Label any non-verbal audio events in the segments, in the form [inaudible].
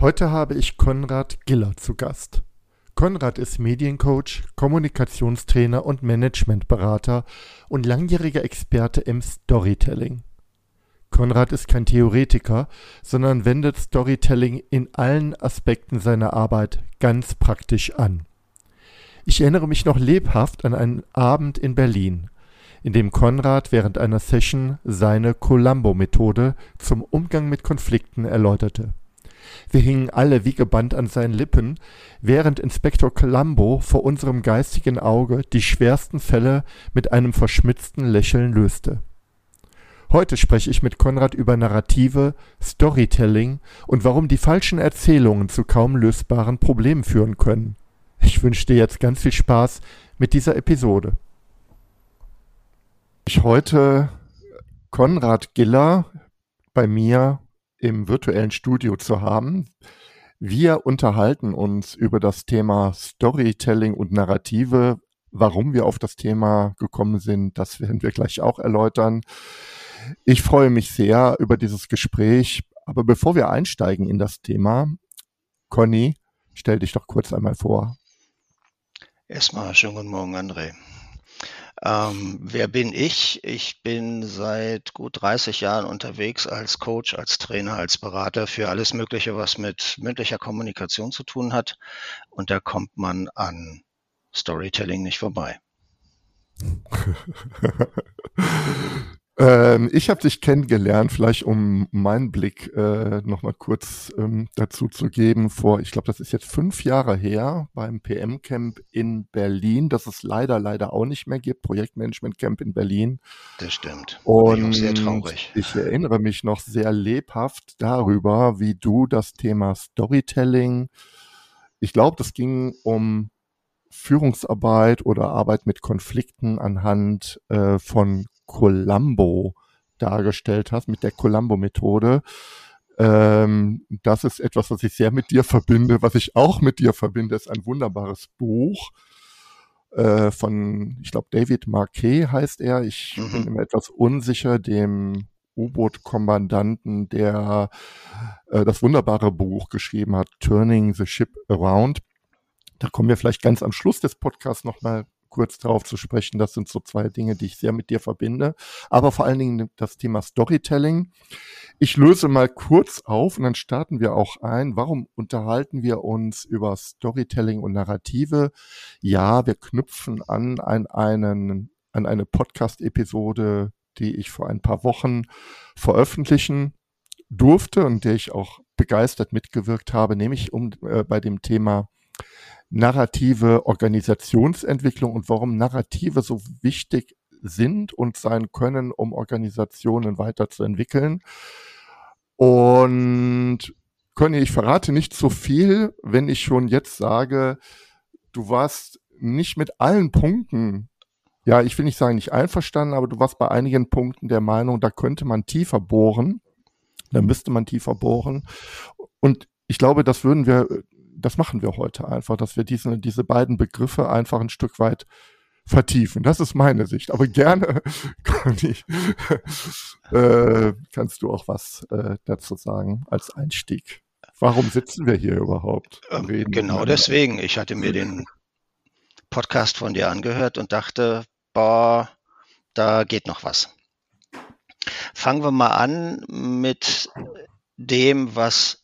Heute habe ich Konrad Giller zu Gast. Konrad ist Mediencoach, Kommunikationstrainer und Managementberater und langjähriger Experte im Storytelling. Konrad ist kein Theoretiker, sondern wendet Storytelling in allen Aspekten seiner Arbeit ganz praktisch an. Ich erinnere mich noch lebhaft an einen Abend in Berlin, in dem Konrad während einer Session seine Columbo-Methode zum Umgang mit Konflikten erläuterte. Wir hingen alle wie gebannt an seinen Lippen, während Inspektor Columbo vor unserem geistigen Auge die schwersten Fälle mit einem verschmitzten Lächeln löste. Heute spreche ich mit Konrad über Narrative, Storytelling und warum die falschen Erzählungen zu kaum lösbaren Problemen führen können. Ich wünsche dir jetzt ganz viel Spaß mit dieser Episode. Ich heute Konrad Giller bei mir im virtuellen Studio zu haben. Wir unterhalten uns über das Thema Storytelling und Narrative. Warum wir auf das Thema gekommen sind, das werden wir gleich auch erläutern. Ich freue mich sehr über dieses Gespräch. Aber bevor wir einsteigen in das Thema, Conny, stell dich doch kurz einmal vor. Erstmal schönen guten Morgen, André. Ähm, wer bin ich? Ich bin seit gut 30 Jahren unterwegs als Coach, als Trainer, als Berater für alles Mögliche, was mit mündlicher Kommunikation zu tun hat. Und da kommt man an Storytelling nicht vorbei. [laughs] Ähm, ich habe dich kennengelernt, vielleicht um meinen Blick äh, nochmal kurz ähm, dazu zu geben, vor, ich glaube, das ist jetzt fünf Jahre her beim PM-Camp in Berlin, das es leider, leider auch nicht mehr gibt, Projektmanagement-Camp in Berlin. Das stimmt. Und sehr traurig. ich erinnere mich noch sehr lebhaft darüber, wie du das Thema Storytelling, ich glaube, das ging um Führungsarbeit oder Arbeit mit Konflikten anhand äh, von Columbo dargestellt hast, mit der Columbo-Methode. Ähm, das ist etwas, was ich sehr mit dir verbinde. Was ich auch mit dir verbinde, ist ein wunderbares Buch äh, von, ich glaube, David Marquet heißt er. Ich mhm. bin immer etwas unsicher, dem U-Boot-Kommandanten, der äh, das wunderbare Buch geschrieben hat, Turning the Ship Around. Da kommen wir vielleicht ganz am Schluss des Podcasts nochmal kurz darauf zu sprechen. Das sind so zwei Dinge, die ich sehr mit dir verbinde. Aber vor allen Dingen das Thema Storytelling. Ich löse mal kurz auf und dann starten wir auch ein. Warum unterhalten wir uns über Storytelling und Narrative? Ja, wir knüpfen an an einen, an eine Podcast-Episode, die ich vor ein paar Wochen veröffentlichen durfte und der ich auch begeistert mitgewirkt habe, nämlich um äh, bei dem Thema narrative Organisationsentwicklung und warum Narrative so wichtig sind und sein können, um Organisationen weiterzuentwickeln. Und Conny, ich verrate nicht so viel, wenn ich schon jetzt sage, du warst nicht mit allen Punkten, ja, ich will nicht sagen nicht einverstanden, aber du warst bei einigen Punkten der Meinung, da könnte man tiefer bohren, da müsste man tiefer bohren. Und ich glaube, das würden wir das machen wir heute einfach, dass wir diese, diese beiden Begriffe einfach ein Stück weit vertiefen. Das ist meine Sicht. Aber gerne, [laughs] Conny, [laughs] äh, kannst du auch was äh, dazu sagen als Einstieg. Warum sitzen wir hier überhaupt? Ähm, genau deswegen. Ich hatte mir den Podcast von dir angehört und dachte, boah, da geht noch was. Fangen wir mal an mit dem, was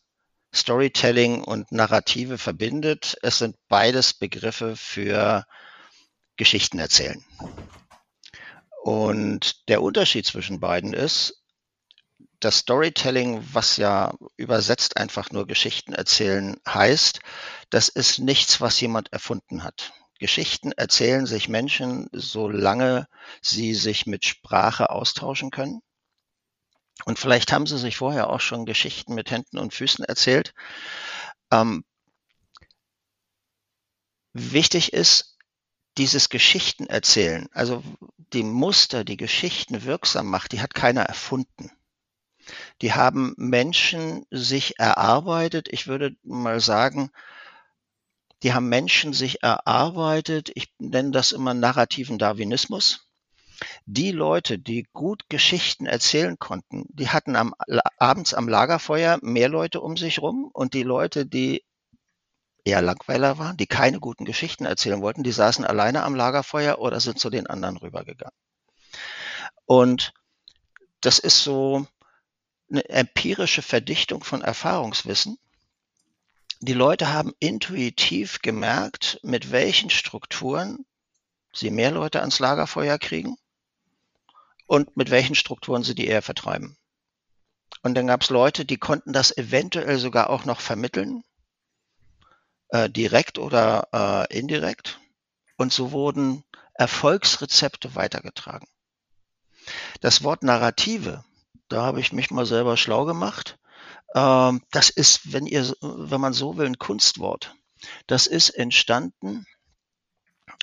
Storytelling und Narrative verbindet. Es sind beides Begriffe für Geschichten erzählen. Und der Unterschied zwischen beiden ist, das Storytelling, was ja übersetzt einfach nur Geschichten erzählen heißt, das ist nichts, was jemand erfunden hat. Geschichten erzählen sich Menschen, solange sie sich mit Sprache austauschen können. Und vielleicht haben Sie sich vorher auch schon Geschichten mit Händen und Füßen erzählt. Ähm, Wichtig ist, dieses Geschichten erzählen, also die Muster, die Geschichten wirksam macht, die hat keiner erfunden. Die haben Menschen sich erarbeitet. Ich würde mal sagen, die haben Menschen sich erarbeitet. Ich nenne das immer narrativen Darwinismus. Die Leute, die gut Geschichten erzählen konnten, die hatten am, abends am Lagerfeuer mehr Leute um sich rum und die Leute, die eher Langweiler waren, die keine guten Geschichten erzählen wollten, die saßen alleine am Lagerfeuer oder sind zu den anderen rübergegangen. Und das ist so eine empirische Verdichtung von Erfahrungswissen. Die Leute haben intuitiv gemerkt, mit welchen Strukturen sie mehr Leute ans Lagerfeuer kriegen und mit welchen Strukturen sie die eher vertreiben. Und dann gab es Leute, die konnten das eventuell sogar auch noch vermitteln, äh, direkt oder äh, indirekt. Und so wurden Erfolgsrezepte weitergetragen. Das Wort Narrative, da habe ich mich mal selber schlau gemacht. Ähm, das ist, wenn ihr, wenn man so will, ein Kunstwort. Das ist entstanden,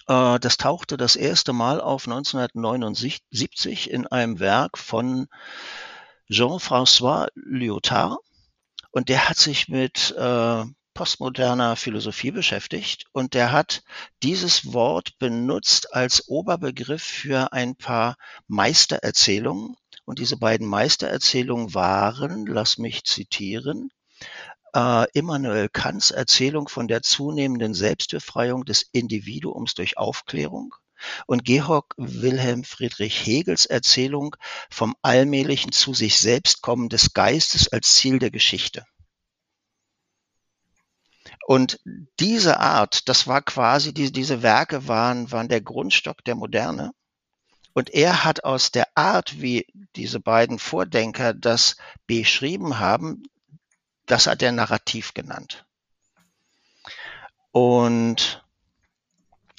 das tauchte das erste Mal auf 1979 in einem Werk von Jean-François Lyotard. Und der hat sich mit äh, postmoderner Philosophie beschäftigt und der hat dieses Wort benutzt als Oberbegriff für ein paar Meistererzählungen. Und diese beiden Meistererzählungen waren, lass mich zitieren, äh, Immanuel Kants Erzählung von der zunehmenden Selbstbefreiung des Individuums durch Aufklärung und Georg Wilhelm Friedrich Hegels Erzählung vom allmählichen zu sich selbst kommen des Geistes als Ziel der Geschichte. Und diese Art, das war quasi, die, diese Werke waren, waren der Grundstock der Moderne. Und er hat aus der Art, wie diese beiden Vordenker das beschrieben haben, das hat er Narrativ genannt. Und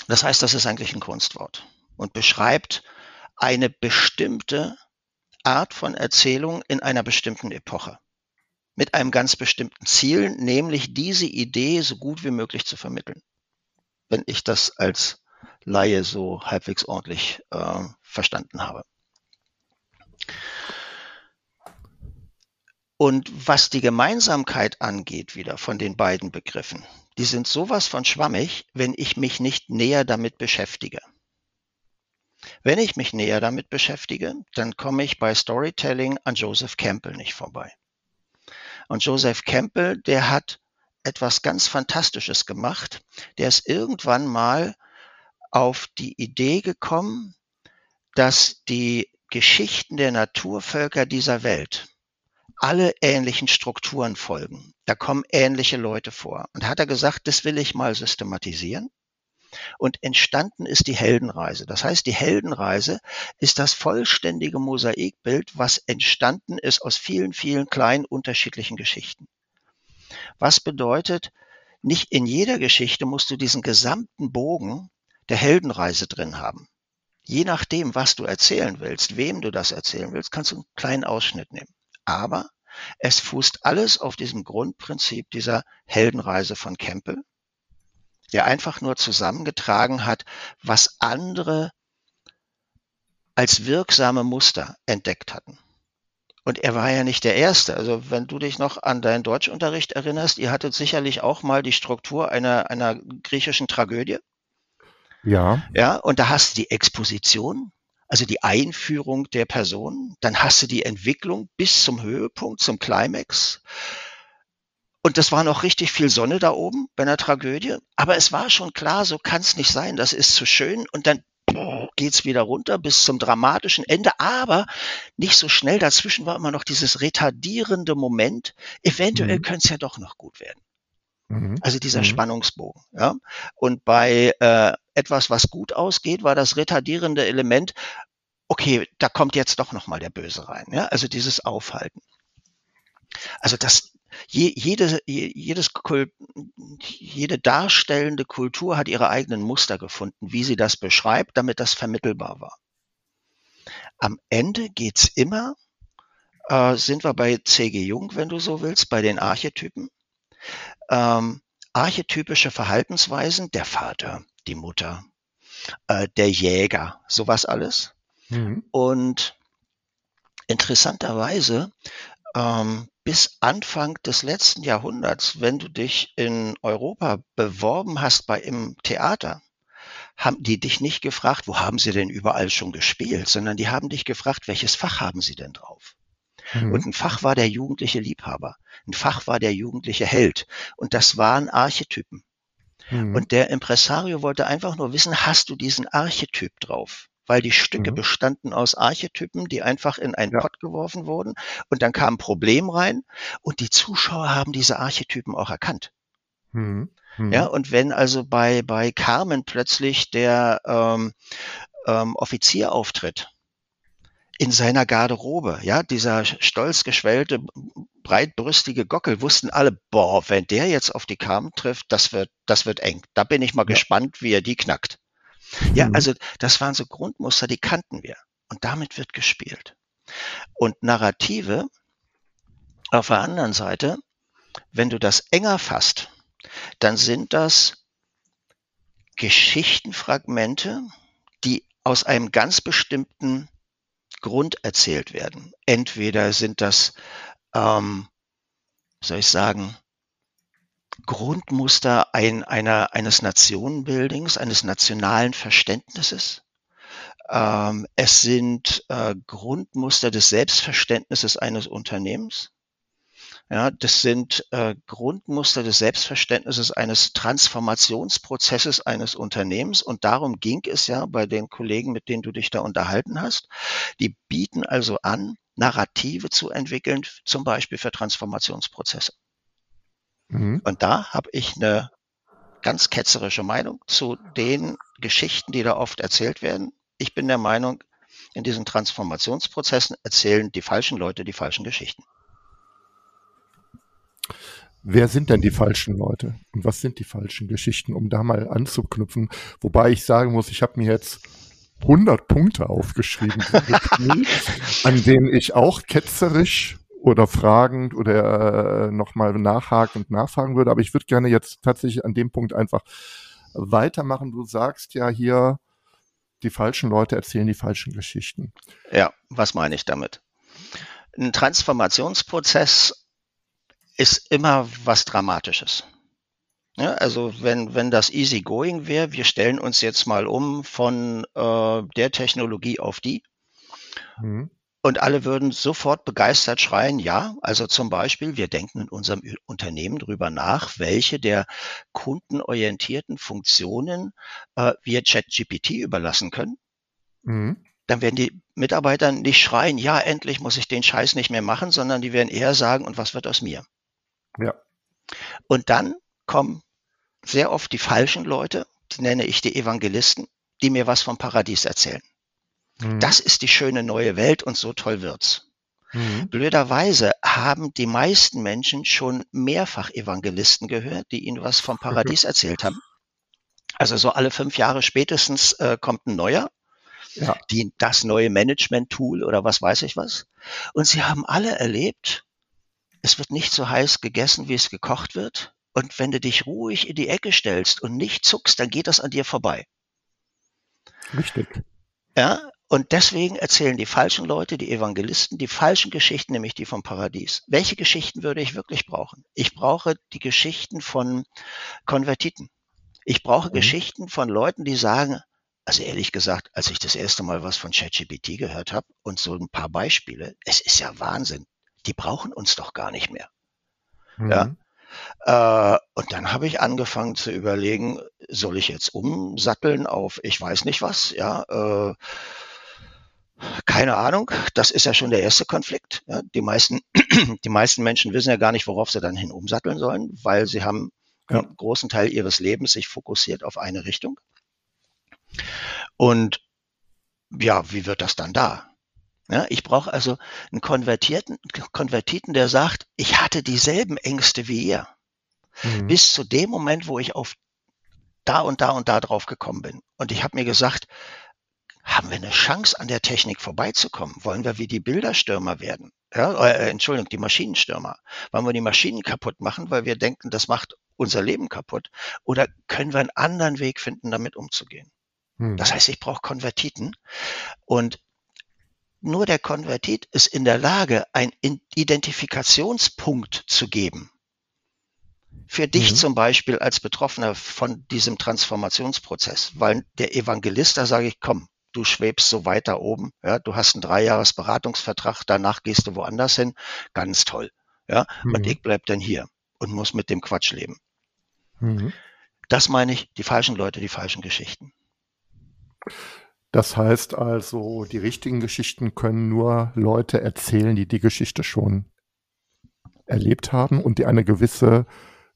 das heißt, das ist eigentlich ein Kunstwort und beschreibt eine bestimmte Art von Erzählung in einer bestimmten Epoche mit einem ganz bestimmten Ziel, nämlich diese Idee so gut wie möglich zu vermitteln. Wenn ich das als Laie so halbwegs ordentlich äh, verstanden habe. Und was die Gemeinsamkeit angeht, wieder von den beiden Begriffen, die sind sowas von schwammig, wenn ich mich nicht näher damit beschäftige. Wenn ich mich näher damit beschäftige, dann komme ich bei Storytelling an Joseph Campbell nicht vorbei. Und Joseph Campbell, der hat etwas ganz Fantastisches gemacht. Der ist irgendwann mal auf die Idee gekommen, dass die Geschichten der Naturvölker dieser Welt alle ähnlichen Strukturen folgen. Da kommen ähnliche Leute vor. Und hat er gesagt, das will ich mal systematisieren. Und entstanden ist die Heldenreise. Das heißt, die Heldenreise ist das vollständige Mosaikbild, was entstanden ist aus vielen, vielen kleinen unterschiedlichen Geschichten. Was bedeutet, nicht in jeder Geschichte musst du diesen gesamten Bogen der Heldenreise drin haben. Je nachdem, was du erzählen willst, wem du das erzählen willst, kannst du einen kleinen Ausschnitt nehmen. Aber es fußt alles auf diesem Grundprinzip dieser Heldenreise von Campbell der einfach nur zusammengetragen hat, was andere als wirksame Muster entdeckt hatten. Und er war ja nicht der Erste. Also wenn du dich noch an deinen Deutschunterricht erinnerst, ihr hattet sicherlich auch mal die Struktur einer, einer griechischen Tragödie. Ja. Ja, und da hast du die Exposition, also die Einführung der Person, dann hast du die Entwicklung bis zum Höhepunkt, zum Climax. Und das war noch richtig viel Sonne da oben bei einer Tragödie. Aber es war schon klar, so kann es nicht sein. Das ist zu schön. Und dann geht's wieder runter bis zum dramatischen Ende. Aber nicht so schnell. Dazwischen war immer noch dieses retardierende Moment. Eventuell mhm. könnte es ja doch noch gut werden. Mhm. Also dieser mhm. Spannungsbogen. Ja? Und bei äh, etwas, was gut ausgeht, war das retardierende Element, okay, da kommt jetzt doch noch mal der Böse rein. Ja? Also dieses Aufhalten. Also das, je, jede, jedes, jede darstellende Kultur hat ihre eigenen Muster gefunden, wie sie das beschreibt, damit das vermittelbar war. Am Ende geht's immer, äh, sind wir bei C.G. Jung, wenn du so willst, bei den Archetypen. Ähm, archetypische Verhaltensweisen, der Vater, die Mutter, äh, der Jäger, sowas alles. Mhm. Und interessanterweise ähm, bis Anfang des letzten Jahrhunderts, wenn du dich in Europa beworben hast bei im Theater, haben die dich nicht gefragt, wo haben sie denn überall schon gespielt, sondern die haben dich gefragt, welches Fach haben sie denn drauf? Mhm. Und ein Fach war der jugendliche Liebhaber, ein Fach war der jugendliche Held. Und das waren Archetypen. Mhm. Und der Impresario wollte einfach nur wissen, hast du diesen Archetyp drauf? Weil die Stücke mhm. bestanden aus Archetypen, die einfach in einen ja. Pott geworfen wurden. Und dann kam ein Problem rein und die Zuschauer haben diese Archetypen auch erkannt. Mhm. Ja, mhm. und wenn also bei, bei Carmen plötzlich der ähm, ähm, Offizier auftritt, in seiner Garderobe, ja, dieser stolz geschwellte, breitbrüstige Gockel, wussten alle, boah, wenn der jetzt auf die Carmen trifft, das wird, das wird eng. Da bin ich mal ja. gespannt, wie er die knackt. Ja, mhm. also das waren so Grundmuster, die kannten wir. Und damit wird gespielt. Und Narrative auf der anderen Seite, wenn du das enger fasst, dann sind das Geschichtenfragmente, die aus einem ganz bestimmten Grund erzählt werden. Entweder sind das, ähm, soll ich sagen, Grundmuster ein, einer, eines Nationenbuildings, eines nationalen Verständnisses. Ähm, es sind äh, Grundmuster des Selbstverständnisses eines Unternehmens. Ja, das sind äh, Grundmuster des Selbstverständnisses eines Transformationsprozesses eines Unternehmens. Und darum ging es ja bei den Kollegen, mit denen du dich da unterhalten hast. Die bieten also an, Narrative zu entwickeln, zum Beispiel für Transformationsprozesse. Mhm. Und da habe ich eine ganz ketzerische Meinung zu den Geschichten, die da oft erzählt werden. Ich bin der Meinung, in diesen Transformationsprozessen erzählen die falschen Leute die falschen Geschichten. Wer sind denn die falschen Leute und was sind die falschen Geschichten, um da mal anzuknüpfen? Wobei ich sagen muss, ich habe mir jetzt 100 Punkte aufgeschrieben, an denen ich auch ketzerisch oder fragend oder äh, nochmal nachhakend nachfragen würde. Aber ich würde gerne jetzt tatsächlich an dem Punkt einfach weitermachen. Du sagst ja hier, die falschen Leute erzählen die falschen Geschichten. Ja, was meine ich damit? Ein Transformationsprozess ist immer was Dramatisches. Ja, also wenn, wenn das easy going wäre, wir stellen uns jetzt mal um von äh, der Technologie auf die. Mhm. Und alle würden sofort begeistert schreien, ja, also zum Beispiel, wir denken in unserem Unternehmen drüber nach, welche der kundenorientierten Funktionen äh, wir ChatGPT überlassen können. Mhm. Dann werden die Mitarbeiter nicht schreien, ja, endlich muss ich den Scheiß nicht mehr machen, sondern die werden eher sagen, und was wird aus mir? Ja. Und dann kommen sehr oft die falschen Leute, die nenne ich die Evangelisten, die mir was vom Paradies erzählen. Mhm. Das ist die schöne neue Welt und so toll wird's. Mhm. Blöderweise haben die meisten Menschen schon mehrfach Evangelisten gehört, die ihnen was vom Paradies [laughs] erzählt haben. Also so alle fünf Jahre spätestens äh, kommt ein neuer, ja. die, das neue Management-Tool oder was weiß ich was. Und sie haben alle erlebt, es wird nicht so heiß gegessen, wie es gekocht wird. Und wenn du dich ruhig in die Ecke stellst und nicht zuckst, dann geht das an dir vorbei. Richtig. Ja, und deswegen erzählen die falschen Leute, die Evangelisten, die falschen Geschichten, nämlich die vom Paradies. Welche Geschichten würde ich wirklich brauchen? Ich brauche die Geschichten von Konvertiten. Ich brauche mhm. Geschichten von Leuten, die sagen, also ehrlich gesagt, als ich das erste Mal was von ChatGPT gehört habe und so ein paar Beispiele, es ist ja Wahnsinn die brauchen uns doch gar nicht mehr. Mhm. Ja. Äh, und dann habe ich angefangen zu überlegen, soll ich jetzt umsatteln auf ich weiß nicht was, ja, äh, keine Ahnung, das ist ja schon der erste Konflikt. Ja. Die, meisten, [clears throat] die meisten Menschen wissen ja gar nicht, worauf sie dann hin umsatteln sollen, weil sie haben ja. einen großen Teil ihres Lebens sich fokussiert auf eine Richtung. Und ja, wie wird das dann da? Ja, ich brauche also einen Konvertierten, Konvertiten, der sagt, ich hatte dieselben Ängste wie ihr. Mhm. Bis zu dem Moment, wo ich auf da und da und da drauf gekommen bin. Und ich habe mir gesagt, haben wir eine Chance, an der Technik vorbeizukommen? Wollen wir wie die Bilderstürmer werden? Ja, äh, Entschuldigung, die Maschinenstürmer. Wollen wir die Maschinen kaputt machen, weil wir denken, das macht unser Leben kaputt? Oder können wir einen anderen Weg finden, damit umzugehen? Hm. Das heißt, ich brauche Konvertiten und nur der Konvertit ist in der Lage, einen Identifikationspunkt zu geben. Für dich mhm. zum Beispiel als Betroffener von diesem Transformationsprozess, weil der Evangelist, da sage ich, komm, du schwebst so weiter oben, ja, du hast einen Dreijahresberatungsvertrag, danach gehst du woanders hin, ganz toll, ja, mhm. und ich bleib dann hier und muss mit dem Quatsch leben. Mhm. Das meine ich, die falschen Leute, die falschen Geschichten. Das heißt also, die richtigen Geschichten können nur Leute erzählen, die die Geschichte schon erlebt haben und die eine gewisse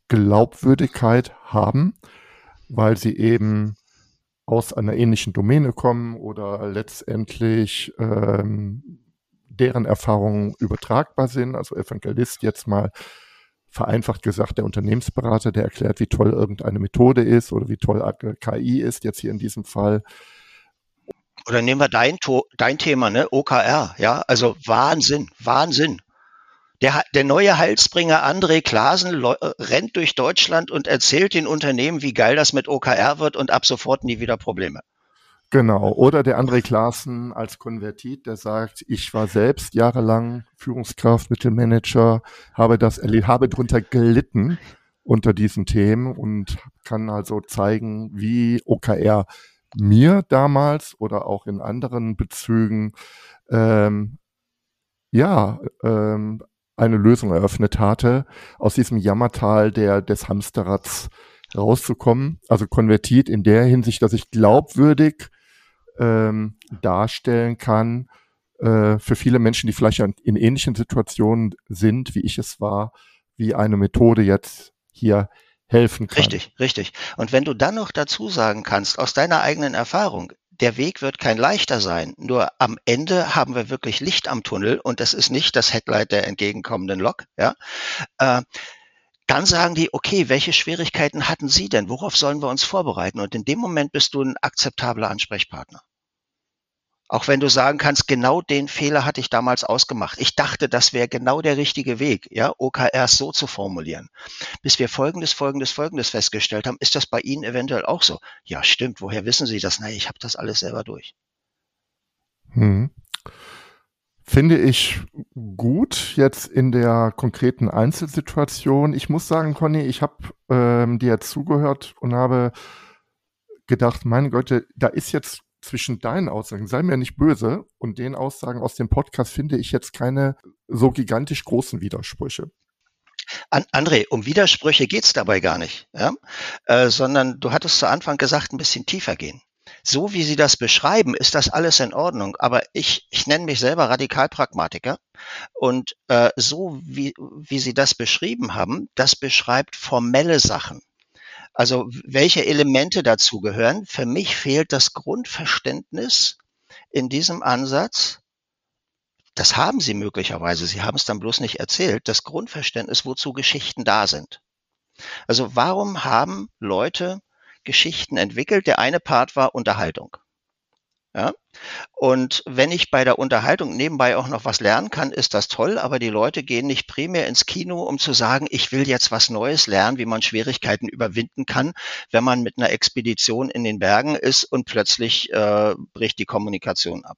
Glaubwürdigkeit haben, weil sie eben aus einer ähnlichen Domäne kommen oder letztendlich ähm, deren Erfahrungen übertragbar sind. Also Evangelist jetzt mal vereinfacht gesagt der Unternehmensberater, der erklärt, wie toll irgendeine Methode ist oder wie toll KI ist, jetzt hier in diesem Fall. Oder nehmen wir dein, dein Thema, ne? OKR, ja, also Wahnsinn, Wahnsinn. Der, der neue Heilsbringer André Klasen äh, rennt durch Deutschland und erzählt den Unternehmen, wie geil das mit OKR wird und ab sofort nie wieder Probleme. Genau. Oder der André Klaassen als Konvertit, der sagt, ich war selbst jahrelang Führungskraft, Mittelmanager, habe das habe drunter gelitten unter diesen Themen und kann also zeigen, wie OKR mir damals oder auch in anderen Bezügen ähm, ja ähm, eine Lösung eröffnet hatte, aus diesem Jammertal der, des Hamsterrads rauszukommen. Also konvertiert in der Hinsicht, dass ich glaubwürdig ähm, darstellen kann äh, für viele Menschen, die vielleicht in ähnlichen Situationen sind, wie ich es war, wie eine Methode jetzt hier helfen kann. Richtig, richtig. Und wenn du dann noch dazu sagen kannst, aus deiner eigenen Erfahrung, der Weg wird kein leichter sein. Nur am Ende haben wir wirklich Licht am Tunnel und das ist nicht das Headlight der entgegenkommenden Lok. Ja? Äh, dann sagen die, okay, welche Schwierigkeiten hatten Sie denn? Worauf sollen wir uns vorbereiten? Und in dem Moment bist du ein akzeptabler Ansprechpartner. Auch wenn du sagen kannst, genau den Fehler hatte ich damals ausgemacht. Ich dachte, das wäre genau der richtige Weg, ja, OKRs so zu formulieren. Bis wir Folgendes, Folgendes, Folgendes festgestellt haben, ist das bei Ihnen eventuell auch so? Ja, stimmt. Woher wissen Sie das? Nein, ich habe das alles selber durch. Hm. Finde ich gut jetzt in der konkreten Einzelsituation. Ich muss sagen, Conny, ich habe ähm, dir zugehört und habe gedacht, meine Güte, da ist jetzt zwischen deinen Aussagen, sei mir nicht böse, und den Aussagen aus dem Podcast finde ich jetzt keine so gigantisch großen Widersprüche. An, André, um Widersprüche geht's dabei gar nicht, ja? Äh, sondern du hattest zu Anfang gesagt, ein bisschen tiefer gehen. So wie Sie das beschreiben, ist das alles in Ordnung. Aber ich, ich nenne mich selber Radikalpragmatiker. Und äh, so wie, wie Sie das beschrieben haben, das beschreibt formelle Sachen. Also welche Elemente dazu gehören? Für mich fehlt das Grundverständnis in diesem Ansatz. Das haben Sie möglicherweise, Sie haben es dann bloß nicht erzählt, das Grundverständnis, wozu Geschichten da sind. Also warum haben Leute Geschichten entwickelt? Der eine Part war Unterhaltung. Ja? Und wenn ich bei der Unterhaltung nebenbei auch noch was lernen kann, ist das toll, aber die Leute gehen nicht primär ins Kino, um zu sagen, ich will jetzt was Neues lernen, wie man Schwierigkeiten überwinden kann, wenn man mit einer Expedition in den Bergen ist und plötzlich äh, bricht die Kommunikation ab.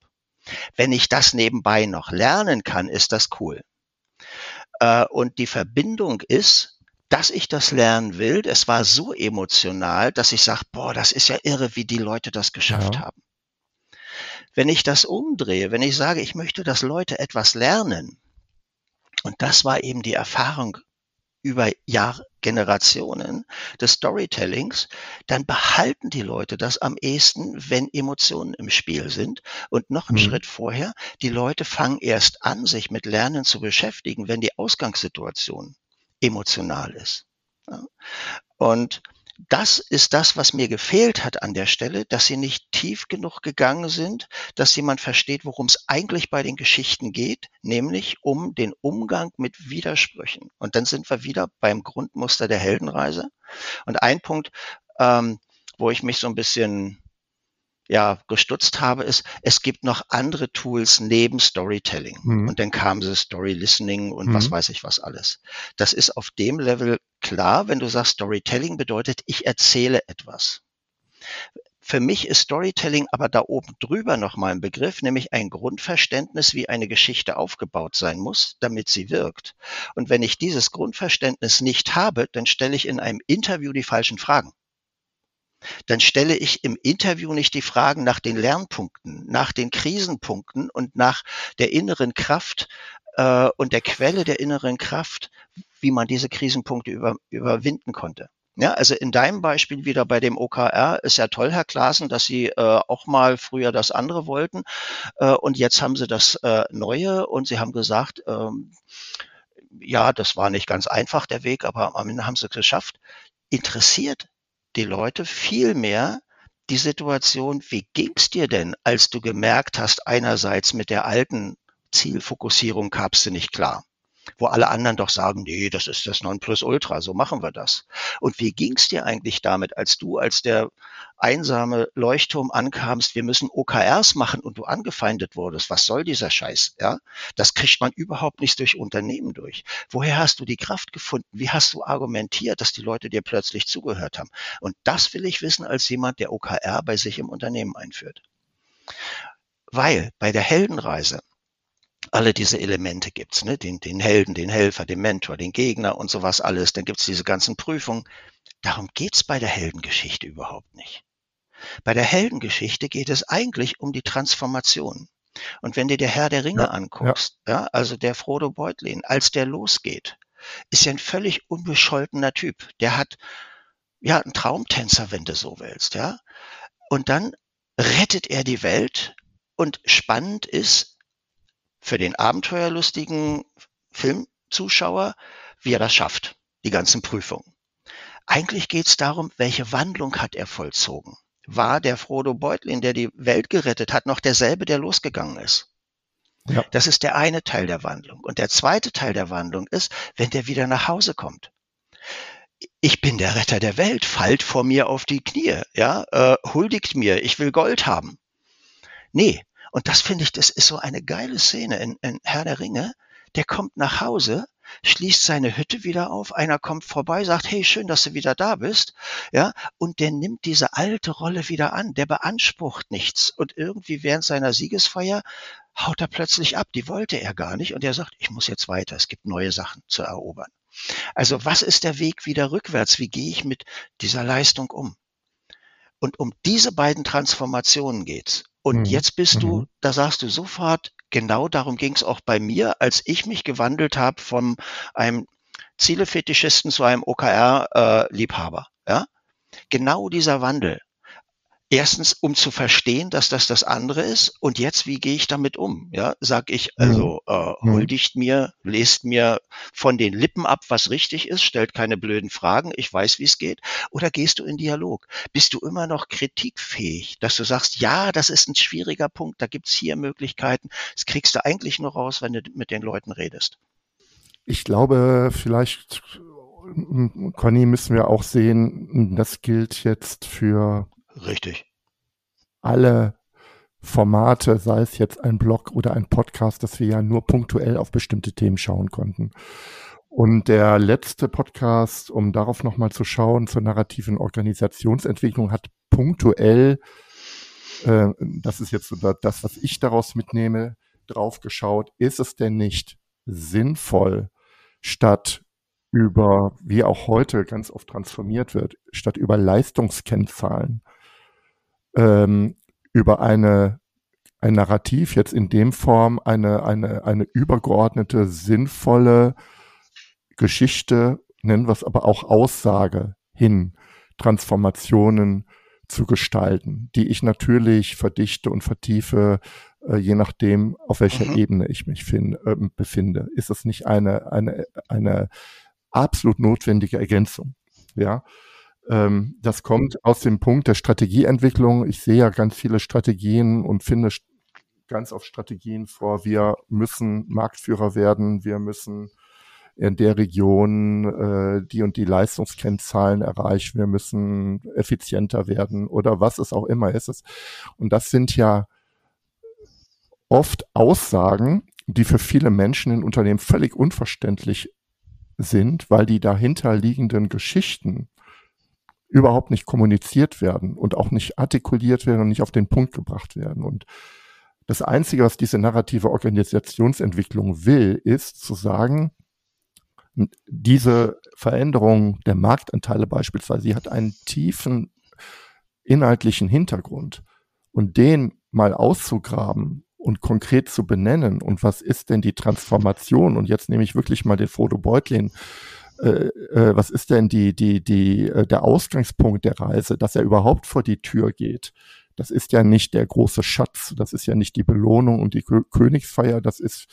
Wenn ich das nebenbei noch lernen kann, ist das cool. Äh, und die Verbindung ist, dass ich das lernen will. Es war so emotional, dass ich sage, boah, das ist ja irre, wie die Leute das geschafft ja. haben. Wenn ich das umdrehe, wenn ich sage, ich möchte, dass Leute etwas lernen, und das war eben die Erfahrung über Jahr, Generationen des Storytellings, dann behalten die Leute das am ehesten, wenn Emotionen im Spiel sind. Und noch einen mhm. Schritt vorher, die Leute fangen erst an, sich mit Lernen zu beschäftigen, wenn die Ausgangssituation emotional ist. Ja. Und das ist das, was mir gefehlt hat an der Stelle, dass sie nicht tief genug gegangen sind, dass jemand versteht, worum es eigentlich bei den Geschichten geht, nämlich um den Umgang mit Widersprüchen. Und dann sind wir wieder beim Grundmuster der Heldenreise. Und ein Punkt, ähm, wo ich mich so ein bisschen ja, gestutzt habe, ist, es gibt noch andere Tools neben Storytelling. Mhm. Und dann kam sie Story Listening und mhm. was weiß ich was alles. Das ist auf dem Level klar, wenn du sagst, Storytelling bedeutet, ich erzähle etwas. Für mich ist Storytelling aber da oben drüber nochmal ein Begriff, nämlich ein Grundverständnis, wie eine Geschichte aufgebaut sein muss, damit sie wirkt. Und wenn ich dieses Grundverständnis nicht habe, dann stelle ich in einem Interview die falschen Fragen. Dann stelle ich im Interview nicht die Fragen nach den Lernpunkten, nach den Krisenpunkten und nach der inneren Kraft äh, und der Quelle der inneren Kraft, wie man diese Krisenpunkte über, überwinden konnte. Ja, also in deinem Beispiel wieder bei dem OKR ist ja toll, Herr Klaassen, dass Sie äh, auch mal früher das andere wollten äh, und jetzt haben Sie das äh, Neue und Sie haben gesagt, ähm, ja, das war nicht ganz einfach der Weg, aber am Ende haben Sie es geschafft. Interessiert die Leute viel mehr die Situation, wie ging's dir denn, als du gemerkt hast, einerseits mit der alten Zielfokussierung kamst du nicht klar wo alle anderen doch sagen, nee, das ist das Nonplusultra, so machen wir das. Und wie ging's dir eigentlich damit, als du als der einsame Leuchtturm ankamst, wir müssen OKRs machen und du angefeindet wurdest? Was soll dieser Scheiß? Ja, das kriegt man überhaupt nicht durch Unternehmen durch. Woher hast du die Kraft gefunden? Wie hast du argumentiert, dass die Leute dir plötzlich zugehört haben? Und das will ich wissen als jemand, der OKR bei sich im Unternehmen einführt. Weil bei der Heldenreise alle diese Elemente gibt's, ne? Den, den Helden, den Helfer, den Mentor, den Gegner und sowas alles. Dann gibt's diese ganzen Prüfungen. Darum geht's bei der Heldengeschichte überhaupt nicht. Bei der Heldengeschichte geht es eigentlich um die Transformation. Und wenn du der Herr der Ringe ja, anguckst, ja. ja, also der Frodo Beutlin, als der losgeht, ist ja ein völlig unbescholtener Typ. Der hat ja einen Traumtänzer, wenn du so willst, ja. Und dann rettet er die Welt und spannend ist, für den abenteuerlustigen Filmzuschauer, wie er das schafft, die ganzen Prüfungen. Eigentlich geht es darum, welche Wandlung hat er vollzogen? War der Frodo Beutlin, der die Welt gerettet hat, noch derselbe, der losgegangen ist? Ja. Das ist der eine Teil der Wandlung. Und der zweite Teil der Wandlung ist, wenn der wieder nach Hause kommt. Ich bin der Retter der Welt, fallt vor mir auf die Knie, ja, äh, huldigt mir, ich will Gold haben. Nee, und das finde ich, das ist so eine geile Szene in, in Herr der Ringe. Der kommt nach Hause, schließt seine Hütte wieder auf, einer kommt vorbei, sagt, hey, schön, dass du wieder da bist, ja, und der nimmt diese alte Rolle wieder an, der beansprucht nichts und irgendwie während seiner Siegesfeier haut er plötzlich ab, die wollte er gar nicht und er sagt, ich muss jetzt weiter, es gibt neue Sachen zu erobern. Also was ist der Weg wieder rückwärts? Wie gehe ich mit dieser Leistung um? Und um diese beiden Transformationen geht's. Und mhm. jetzt bist du, mhm. da sagst du sofort, genau darum ging es auch bei mir, als ich mich gewandelt habe von einem Zielefetischisten zu einem OKR-Liebhaber. Äh, ja? Genau dieser Wandel. Erstens, um zu verstehen, dass das das andere ist. Und jetzt, wie gehe ich damit um? Ja, sag ich, mhm. also äh, mhm. huldigt mir, lest mir von den Lippen ab, was richtig ist, stellt keine blöden Fragen, ich weiß, wie es geht. Oder gehst du in Dialog? Bist du immer noch kritikfähig, dass du sagst, ja, das ist ein schwieriger Punkt, da gibt's hier Möglichkeiten. Das kriegst du eigentlich nur raus, wenn du mit den Leuten redest. Ich glaube, vielleicht, Conny, müssen wir auch sehen, das gilt jetzt für Richtig. Alle Formate, sei es jetzt ein Blog oder ein Podcast, dass wir ja nur punktuell auf bestimmte Themen schauen konnten. Und der letzte Podcast, um darauf nochmal zu schauen, zur narrativen Organisationsentwicklung, hat punktuell, äh, das ist jetzt das, was ich daraus mitnehme, drauf geschaut, ist es denn nicht sinnvoll, statt über, wie auch heute ganz oft transformiert wird, statt über Leistungskennzahlen ähm, über eine ein Narrativ, jetzt in dem Form eine, eine, eine übergeordnete, sinnvolle Geschichte, nennen wir es aber auch Aussage hin, Transformationen zu gestalten, die ich natürlich verdichte und vertiefe, äh, je nachdem, auf welcher mhm. Ebene ich mich find, äh, befinde. Ist es nicht eine, eine, eine absolut notwendige Ergänzung? Ja, ähm, das kommt aus dem Punkt der Strategieentwicklung. Ich sehe ja ganz viele Strategien und finde ganz oft Strategien vor. Wir müssen Marktführer werden. Wir müssen in der Region äh, die und die Leistungskennzahlen erreichen. Wir müssen effizienter werden oder was es auch immer ist. Und das sind ja oft Aussagen, die für viele Menschen in Unternehmen völlig unverständlich sind, weil die dahinterliegenden Geschichten überhaupt nicht kommuniziert werden und auch nicht artikuliert werden und nicht auf den Punkt gebracht werden. Und das Einzige, was diese narrative Organisationsentwicklung will, ist zu sagen, diese Veränderung der Marktanteile beispielsweise, sie hat einen tiefen inhaltlichen Hintergrund. Und den mal auszugraben und konkret zu benennen und was ist denn die Transformation und jetzt nehme ich wirklich mal den Frodo Beutlin äh, äh, was ist denn die, die, die, äh, der Ausgangspunkt der Reise, dass er überhaupt vor die Tür geht. Das ist ja nicht der große Schatz, das ist ja nicht die Belohnung und die Kö Königsfeier, das ist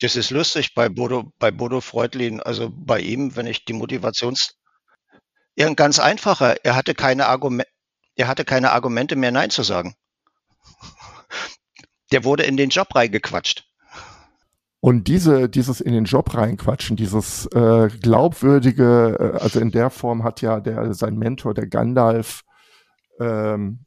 das ist lustig bei Bodo, bei Bodo Freudlin, also bei ihm, wenn ich die Motivations, ja, ganz einfacher, er hatte keine Argumente, er hatte keine Argumente mehr Nein zu sagen. Der wurde in den Job reingequatscht. Und diese, dieses in den Job reinquatschen, dieses äh, glaubwürdige, äh, also in der Form hat ja der sein Mentor, der Gandalf, ähm,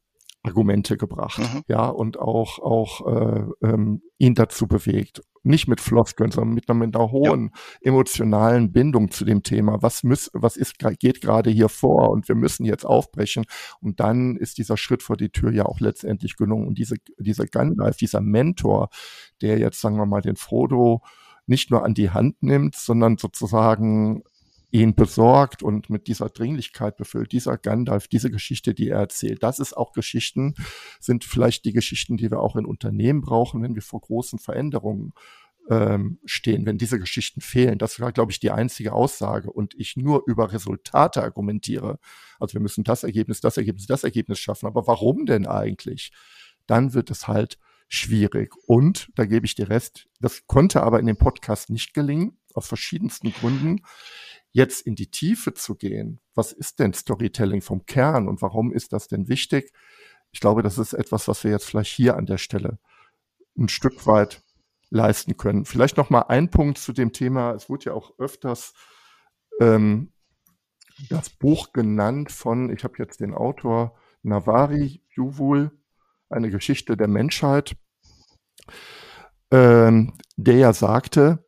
Argumente gebracht, mhm. ja, und auch auch äh, ähm, ihn dazu bewegt nicht mit Floskeln, sondern mit einer, mit einer hohen ja. emotionalen Bindung zu dem Thema. Was muss, was ist, geht gerade hier vor und wir müssen jetzt aufbrechen. Und dann ist dieser Schritt vor die Tür ja auch letztendlich gelungen. Und diese, dieser Gandalf, dieser Mentor, der jetzt, sagen wir mal, den Frodo nicht nur an die Hand nimmt, sondern sozusagen ihn besorgt und mit dieser Dringlichkeit befüllt, dieser Gandalf, diese Geschichte, die er erzählt. Das ist auch Geschichten, sind vielleicht die Geschichten, die wir auch in Unternehmen brauchen, wenn wir vor großen Veränderungen ähm, stehen, wenn diese Geschichten fehlen. Das war, glaube ich, die einzige Aussage und ich nur über Resultate argumentiere. Also wir müssen das Ergebnis, das Ergebnis, das Ergebnis schaffen. Aber warum denn eigentlich? Dann wird es halt schwierig. Und da gebe ich dir Rest. Das konnte aber in dem Podcast nicht gelingen, aus verschiedensten Gründen jetzt in die Tiefe zu gehen, was ist denn Storytelling vom Kern und warum ist das denn wichtig? Ich glaube, das ist etwas, was wir jetzt vielleicht hier an der Stelle ein Stück weit leisten können. Vielleicht noch mal ein Punkt zu dem Thema. Es wurde ja auch öfters ähm, das Buch genannt von, ich habe jetzt den Autor Navari Juvul, eine Geschichte der Menschheit, ähm, der ja sagte,